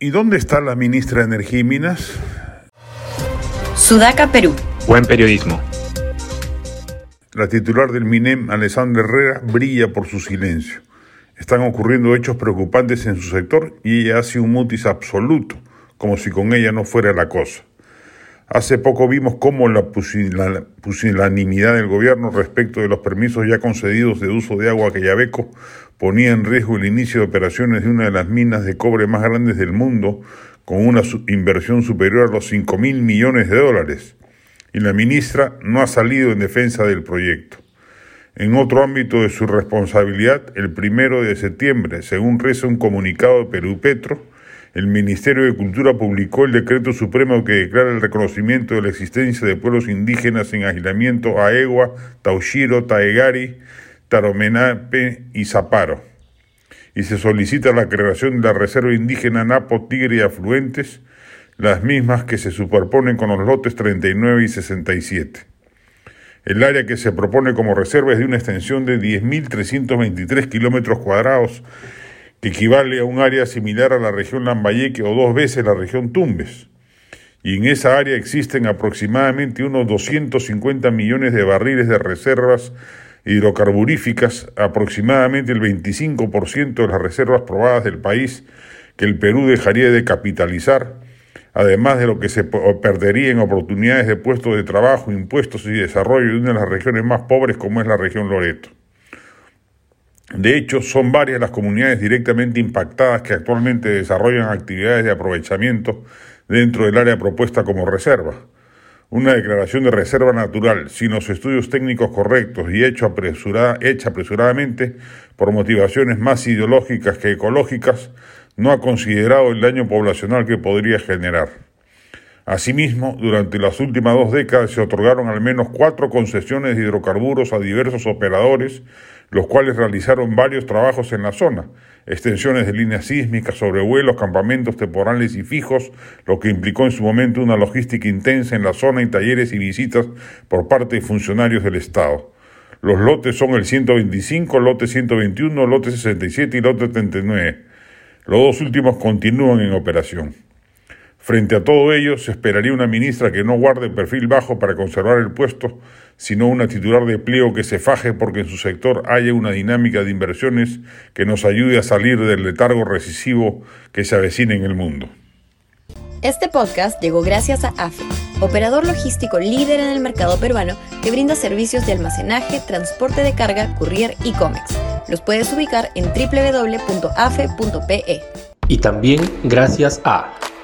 ¿Y dónde está la ministra de Energía y Minas? Sudaca, Perú. Buen periodismo. La titular del MINEM, Alessandra Herrera, brilla por su silencio. Están ocurriendo hechos preocupantes en su sector y ella hace un mutis absoluto, como si con ella no fuera la cosa. Hace poco vimos cómo la pusilanimidad del gobierno respecto de los permisos ya concedidos de uso de agua a Quellaveco ponía en riesgo el inicio de operaciones de una de las minas de cobre más grandes del mundo, con una inversión superior a los 5 mil millones de dólares. Y la ministra no ha salido en defensa del proyecto. En otro ámbito de su responsabilidad, el primero de septiembre, según reza un comunicado de Perú Petro, el Ministerio de Cultura publicó el decreto supremo que declara el reconocimiento de la existencia de pueblos indígenas en aislamiento Aegua, Taushiro, Taegari, Taromenape y Zaparo. Y se solicita la creación de la Reserva Indígena Napo, Tigre y Afluentes, las mismas que se superponen con los lotes 39 y 67. El área que se propone como reserva es de una extensión de 10.323 kilómetros cuadrados que equivale a un área similar a la región Lambayeque o dos veces la región Tumbes. Y en esa área existen aproximadamente unos 250 millones de barriles de reservas hidrocarburíficas, aproximadamente el 25% de las reservas probadas del país que el Perú dejaría de capitalizar, además de lo que se perdería en oportunidades de puestos de trabajo, impuestos y desarrollo de una de las regiones más pobres como es la región Loreto. De hecho, son varias las comunidades directamente impactadas que actualmente desarrollan actividades de aprovechamiento dentro del área propuesta como reserva. Una declaración de reserva natural sin los estudios técnicos correctos y hecho hecha apresuradamente por motivaciones más ideológicas que ecológicas no ha considerado el daño poblacional que podría generar. Asimismo, durante las últimas dos décadas se otorgaron al menos cuatro concesiones de hidrocarburos a diversos operadores los cuales realizaron varios trabajos en la zona, extensiones de líneas sísmicas, sobrevuelos, campamentos temporales y fijos, lo que implicó en su momento una logística intensa en la zona y talleres y visitas por parte de funcionarios del Estado. Los lotes son el 125, lote 121, lote 67 y lote 39. Los dos últimos continúan en operación. Frente a todo ello, se esperaría una ministra que no guarde perfil bajo para conservar el puesto, sino una titular de pliego que se faje porque en su sector haya una dinámica de inversiones que nos ayude a salir del letargo recesivo que se avecina en el mundo. Este podcast llegó gracias a AFE, operador logístico líder en el mercado peruano que brinda servicios de almacenaje, transporte de carga, courier y cómics. Los puedes ubicar en www.afe.pe. Y también gracias a